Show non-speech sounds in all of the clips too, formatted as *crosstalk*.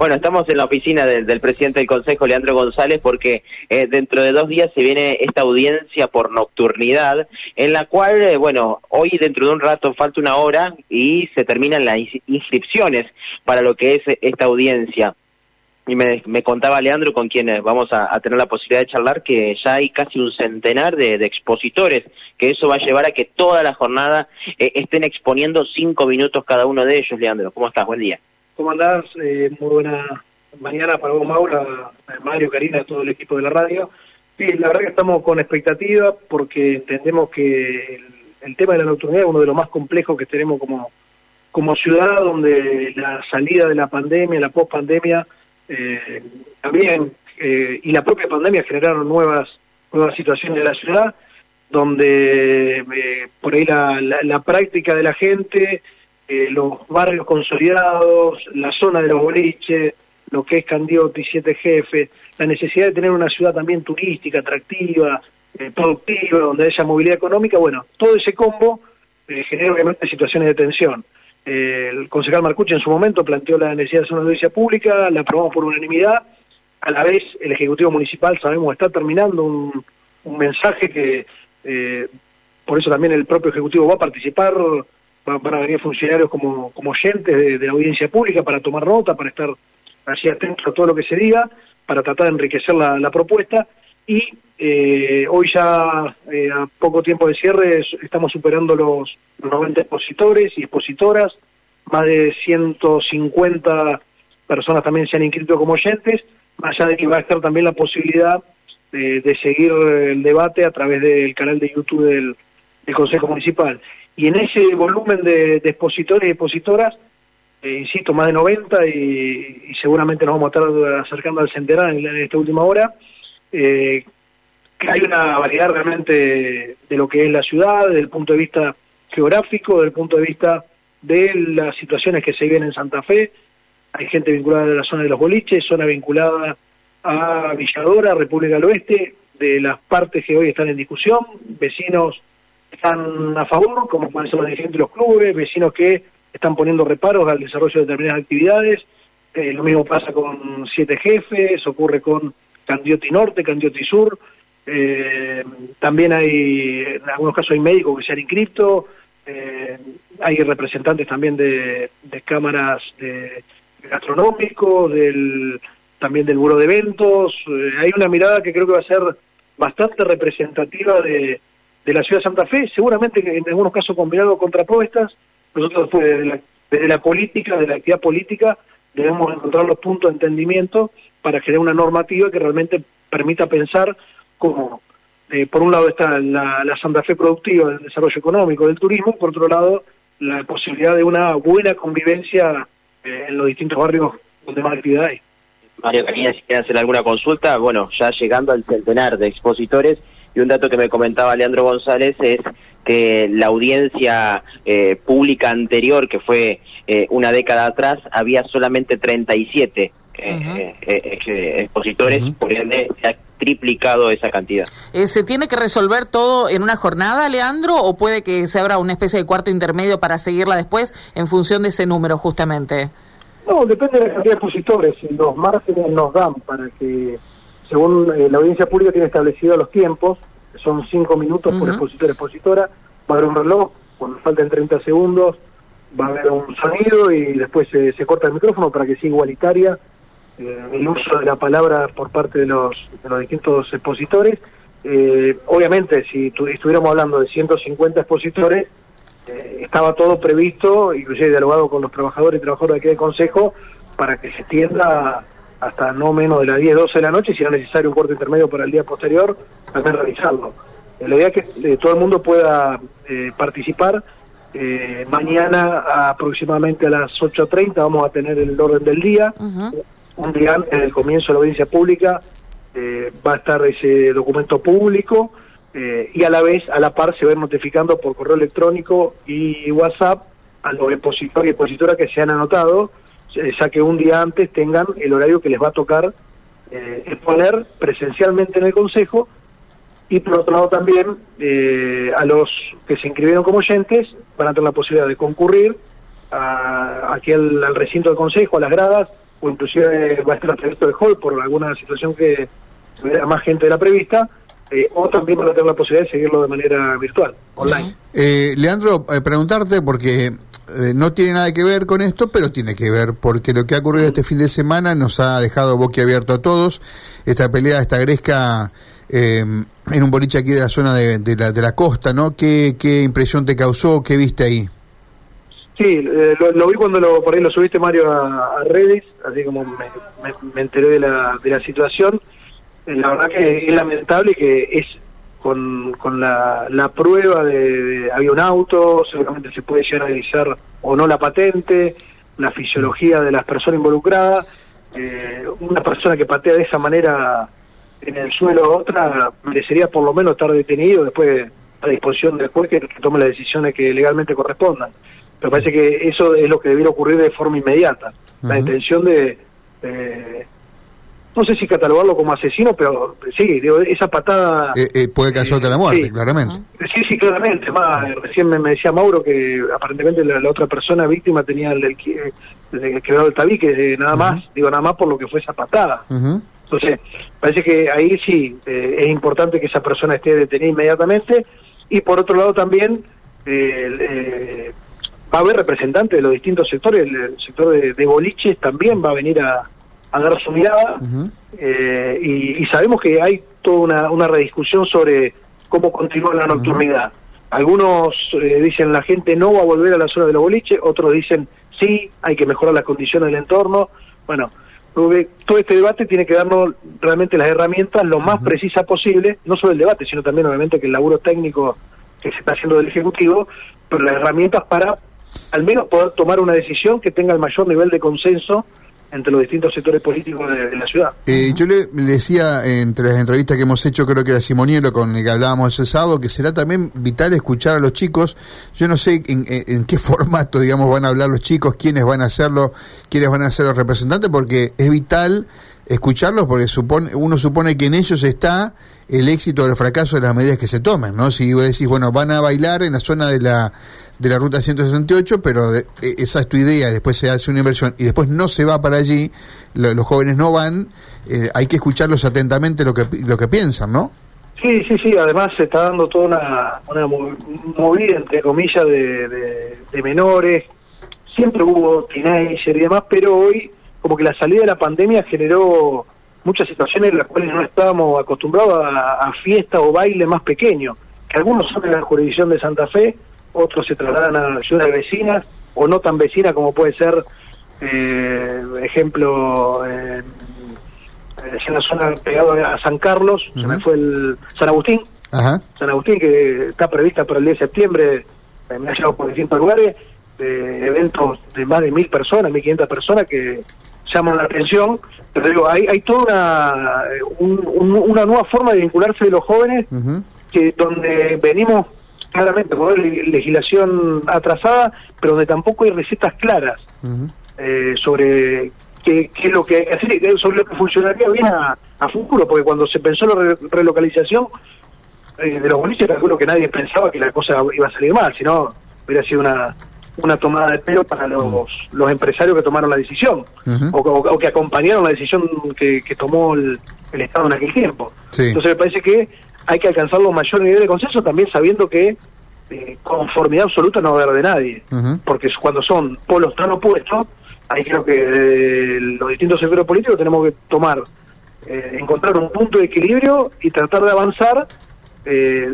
Bueno, estamos en la oficina del, presidente del Consejo, Leandro González, porque eh, dentro de dos días se viene esta audiencia por nocturnidad, en la cual, eh, bueno, hoy dentro de un rato falta una hora y se terminan las inscripciones para lo que es esta audiencia. Y me, contaba Leandro, con quien vamos a, tener la posibilidad de charlar, que ya hay casi un centenar de, expositores, que eso va a llevar a que toda la jornada eh, estén exponiendo cinco minutos cada uno de ellos. Leandro, ¿cómo estás? Buen día. ¿Cómo andás? Eh, muy buena mañana para vos, Maura, Mario, Karina, todo el equipo de la radio. Sí, la verdad que estamos con expectativa porque entendemos que el, tema de la nocturnidad es uno de los más complejos que tenemos como, como ciudad, donde la salida de la pandemia, la post-pandemia, eh, también, eh, y la propia pandemia generaron nuevas, nuevas situaciones en la ciudad, donde por ahí la, la práctica de la gente eh, los barrios consolidados, la zona de los boliches, lo que es Candioti, Siete Jefes, la necesidad de tener una ciudad también turística, atractiva, eh, productiva, donde haya movilidad económica, bueno, todo ese combo eh, genera obviamente situaciones de tensión. el concejal Marcucci en su momento planteó la necesidad de hacer una audiencia pública, la aprobamos por unanimidad, a la vez el Ejecutivo Municipal sabemos está terminando un mensaje que por eso también el propio Ejecutivo va a participar van a venir funcionarios como, como oyentes de, la audiencia pública para tomar nota, para estar así atentos a todo lo que se diga, para tratar de enriquecer la, propuesta. Y eh, hoy ya, eh, a poco tiempo de cierre, estamos superando los, 90 expositores y expositoras, más de 150 personas también se han inscrito como oyentes, más allá de que va a estar también la posibilidad de, seguir el debate a través del canal de YouTube del Consejo Municipal. Y en ese volumen de, expositores y expositoras, eh, insisto, más de 90 y, seguramente nos vamos a estar acercando al centenar en, esta última hora, eh, que hay una variedad realmente de lo que es la ciudad, desde el punto de vista geográfico, desde el punto de vista de las situaciones que se viven en Santa Fe. Hay gente vinculada a la zona de los boliches, zona vinculada a Villadora, República del Oeste, de las partes que hoy están en discusión, vecinos están a favor, como pueden ser los dirigentes de los clubes, vecinos que están poniendo reparos al desarrollo de determinadas actividades. Eh, lo mismo pasa con Siete Jefes, ocurre con Candioti Norte, Candioti Sur. Eh, también hay, en algunos casos hay médicos que se han inscrito, eh, hay representantes también de, cámaras de, gastronómicos, del, también del buro de eventos. hay una mirada que creo que va a ser bastante representativa de, de la ciudad de Santa Fe, seguramente en algunos casos combinado contrapuestas, nosotros después desde la, desde la política, de la actividad política, debemos encontrar los puntos de entendimiento para crear una normativa que realmente permita pensar como, eh, por un lado está la, Santa Fe productiva del desarrollo económico, del turismo, por otro lado la posibilidad de una buena convivencia eh, en los distintos barrios donde más actividad hay. Mario Canilla, si quieren hacer alguna consulta, bueno, ya llegando al centenar de expositores, y un dato que me comentaba Leandro González es que la audiencia eh, pública anterior, que fue eh, una década atrás, había solamente 37 eh, expositores, por ende se ha triplicado esa cantidad. ¿Se tiene que resolver todo en una jornada, Leandro, o puede que se abra una especie de cuarto intermedio para seguirla después en función de ese número, justamente? No, depende de la cantidad de expositores. Los márgenes nos dan para que según eh, la audiencia pública tiene establecidos los tiempos, son cinco minutos por expositor expositora, va a haber un reloj, cuando falten 30 segundos va a haber un sonido y después se, corta el micrófono para que sea igualitaria eh, el uso de la palabra por parte de los, de los distintos expositores. Eh, obviamente, si estuviéramos hablando de 150 expositores, estaba todo previsto, inclusive dialogado con los trabajadores y trabajadoras de aquí del Consejo, para que se extienda hasta no menos de las 10, 12 de la noche, si es necesario un corte intermedio para el día posterior, también realizarlo. La idea es que eh, todo el mundo pueda eh, participar. Eh, mañana aproximadamente a las 8.30 vamos a tener el orden del día. Un día antes del comienzo de la audiencia pública va a estar ese documento público y a la vez, a la par, se va notificando por correo electrónico y WhatsApp a los expositores y expositoras que se han anotado ya que un día antes tengan el horario que les va a tocar eh, exponer presencialmente en el Consejo y por otro lado también eh, a los que se inscribieron como oyentes van a tener la posibilidad de concurrir a, aquí al, recinto del Consejo, a las gradas, o inclusive va a estar abierto de hall por alguna situación que tuviera más gente de la prevista, eh, o también van a tener la posibilidad de seguirlo de manera virtual, online. Eh, Leandro, eh, preguntarte porque no tiene nada que ver con esto, pero tiene que ver porque lo que ha ocurrido este fin de semana nos ha dejado boquiabierto a todos. Esta pelea, esta gresca en un boliche aquí de la zona de, la, de la costa, ¿no? ¿Qué, ¿Qué impresión te causó? ¿Qué viste ahí? Sí, lo, vi cuando lo, por ahí lo subiste, Mario, a, redes, así como me, enteré de la, de la situación. La verdad que es lamentable que es con, con la, la prueba de, había un auto, seguramente se puede llegar a analizar o no la patente, la fisiología de las personas involucradas. Eh, una persona que patea de esa manera en el suelo a otra merecería por lo menos estar detenido después a disposición del juez que tome las decisiones que legalmente correspondan. Me parece que eso es lo que debiera ocurrir de forma inmediata. La intención de, no sé si catalogarlo como asesino, pero sí, digo, esa patada... Eh, eh, puede causarte eh, la muerte, claramente. Sí, sí, claramente. Más, recién me, decía Mauro que aparentemente la, otra persona víctima tenía el, el, quebrado el tabique, nada más, digo, nada más por lo que fue esa patada. Entonces, parece que ahí sí es importante que esa persona esté detenida inmediatamente y por otro lado también eh, va a haber representantes de los distintos sectores, el, sector de, boliches también va a venir a, dar su mirada eh, y, sabemos que hay toda una, rediscusión sobre cómo continúa la nocturnidad. Algunos eh, dicen la gente no va a volver a la zona de los boliches, otros dicen sí, hay que mejorar las condiciones del entorno. Bueno, todo este debate tiene que darnos realmente las herramientas lo más precisas posible, no solo el debate, sino también obviamente que el laburo técnico que se está haciendo del Ejecutivo, pero las herramientas para al menos poder tomar una decisión que tenga el mayor nivel de consenso entre los distintos sectores políticos de, la ciudad. Eh, yo le, decía entre las entrevistas que hemos hecho, creo que era Simonielo con el que hablábamos ese sábado, que será también vital escuchar a los chicos. Yo no sé en, qué *laughs* formato, digamos, van a hablar los chicos, quiénes van a hacerlo, quiénes van a ser los representantes, porque es vital escucharlos porque supone, uno supone que en ellos está el éxito o el fracaso de las medidas que se tomen, ¿no? Si vos decís, bueno, van a bailar en la zona de la de la ruta 168, pero e, esa es tu idea, después se hace una inversión y después no se va para allí, los jóvenes no van, eh, hay que escucharlos atentamente lo que, lo que piensan, ¿no? Sí, sí, sí, además se está dando toda una, movida, entre comillas, de, de, menores, siempre hubo teenager y demás, pero hoy como que la salida de la pandemia generó muchas situaciones en las cuales no estábamos acostumbrados a, a fiesta o baile más pequeños, que algunos son en la jurisdicción de Santa Fe, otros se trasladan a ciudades vecinas o no tan vecinas como puede ser, eh, ejemplo, eh, en la zona pegada a San Carlos, se me fue el San Agustín, San Agustín que está prevista para el 10 de septiembre, me ha llegado por distintos lugares, de eventos de más de mil personas, mil quinientas personas que llaman la atención, pero digo, hay, hay toda una, una nueva forma de vincularse de los jóvenes que donde venimos claramente con legislación atrasada, pero donde tampoco hay recetas claras eh, sobre qué, es lo que hay que hacer, sobre lo que funcionaría bien a, futuro, porque cuando se pensó la relocalización eh, de los boliches, calculo que nadie pensaba que la cosa iba a salir mal, sino hubiera sido una una tomada de pelo para los, los empresarios que tomaron la decisión o, que acompañaron la decisión que, tomó el, Estado en aquel tiempo. Entonces me parece que hay que alcanzar los mayores niveles de consenso también sabiendo que eh, conformidad absoluta no va a haber de nadie, porque cuando son polos tan opuestos, ahí creo que eh, los distintos sectores políticos tenemos que tomar, eh, encontrar un punto de equilibrio y tratar de avanzar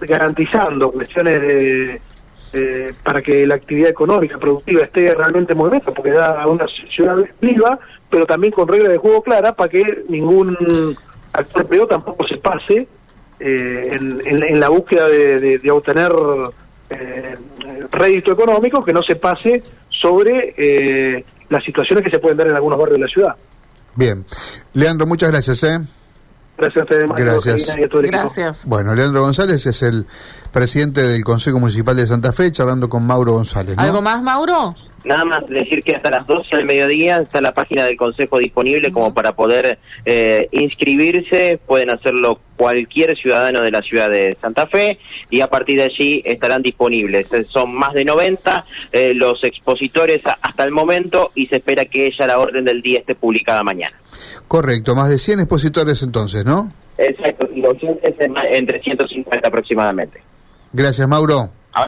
garantizando cuestiones de, para que la actividad económica, productiva esté realmente en movimiento, porque da una ciudad viva, pero también con reglas de juego claras para que ningún actor privado tampoco se pase eh, en, la búsqueda de, obtener eh, rédito económico que no se pase sobre eh, las situaciones que se pueden dar en algunos barrios de la ciudad. Bien. Leandro, muchas gracias. ¿eh? Gracias a ustedes, Gracias. Y a todo el Gracias. Bueno, Leandro González es el presidente del Consejo Municipal de Santa Fe, charlando con Mauro González. ¿Algo más, Mauro? Nada más decir que hasta las 12 del mediodía está la página del Consejo disponible como para poder eh, inscribirse. Pueden hacerlo cualquier ciudadano de la ciudad de Santa Fe y a partir de allí estarán disponibles. Son más de 90 eh, los expositores hasta el momento y se espera que ya la orden del día esté publicada mañana. Correcto, más de 100 expositores entonces, ¿no? Exacto, y los entre 150 aproximadamente. Gracias, Mauro.